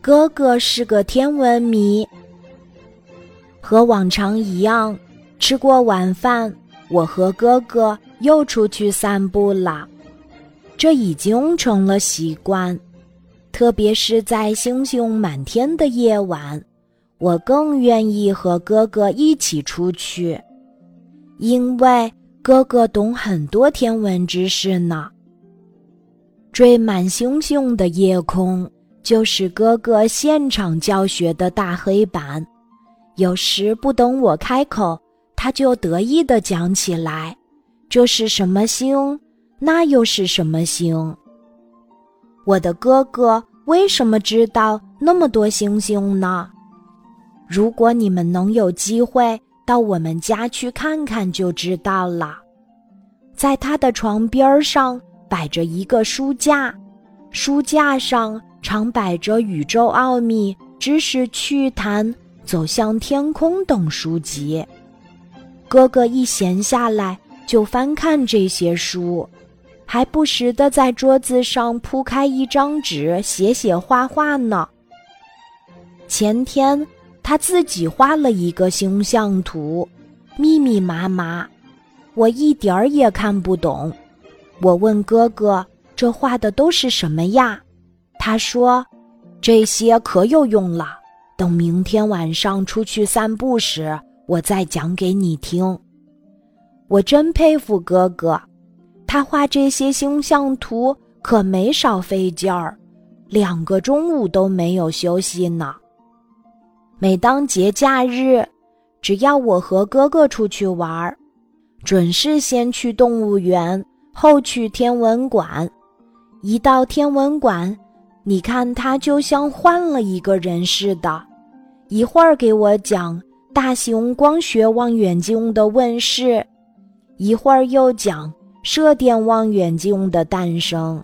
哥哥是个天文迷。和往常一样，吃过晚饭，我和哥哥又出去散步了。这已经成了习惯，特别是在星星满天的夜晚，我更愿意和哥哥一起出去，因为哥哥懂很多天文知识呢。缀满星星的夜空，就是哥哥现场教学的大黑板。有时不等我开口，他就得意地讲起来：“这是什么星？那又是什么星？”我的哥哥为什么知道那么多星星呢？如果你们能有机会到我们家去看看，就知道了。在他的床边上。摆着一个书架，书架上常摆着《宇宙奥秘》《知识趣谈》《走向天空》等书籍。哥哥一闲下来就翻看这些书，还不时地在桌子上铺开一张纸写写画画呢。前天他自己画了一个星象图，密密麻麻，我一点儿也看不懂。我问哥哥：“这画的都是什么呀？”他说：“这些可有用了，等明天晚上出去散步时，我再讲给你听。”我真佩服哥哥，他画这些星象图可没少费劲儿，两个中午都没有休息呢。每当节假日，只要我和哥哥出去玩，准是先去动物园。后去天文馆，一到天文馆，你看他就像换了一个人似的，一会儿给我讲大型光学望远镜的问世，一会儿又讲射电望远镜的诞生，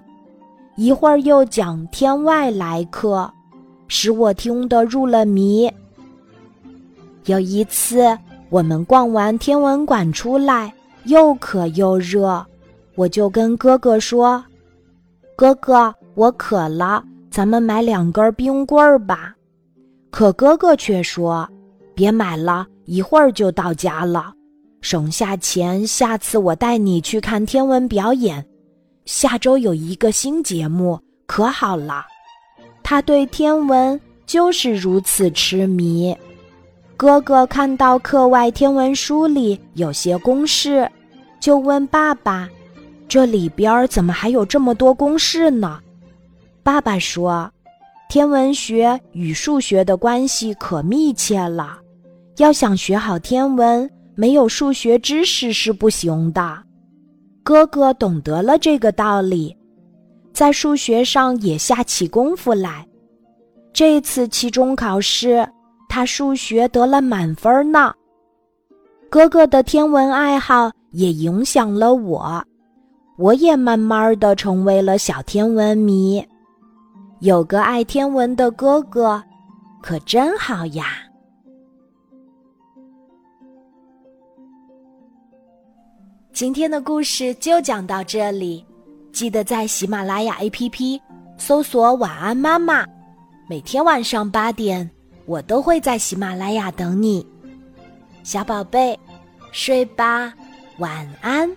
一会儿又讲天外来客，使我听得入了迷。有一次，我们逛完天文馆出来，又渴又热。我就跟哥哥说：“哥哥，我渴了，咱们买两根冰棍儿吧。”可哥哥却说：“别买了，一会儿就到家了，省下钱，下次我带你去看天文表演。下周有一个新节目，可好了。”他对天文就是如此痴迷。哥哥看到课外天文书里有些公式，就问爸爸。这里边怎么还有这么多公式呢？爸爸说，天文学与数学的关系可密切了，要想学好天文，没有数学知识是不行的。哥哥懂得了这个道理，在数学上也下起功夫来。这次期中考试，他数学得了满分呢。哥哥的天文爱好也影响了我。我也慢慢的成为了小天文迷，有个爱天文的哥哥，可真好呀！今天的故事就讲到这里，记得在喜马拉雅 APP 搜索“晚安妈妈”，每天晚上八点，我都会在喜马拉雅等你，小宝贝，睡吧，晚安。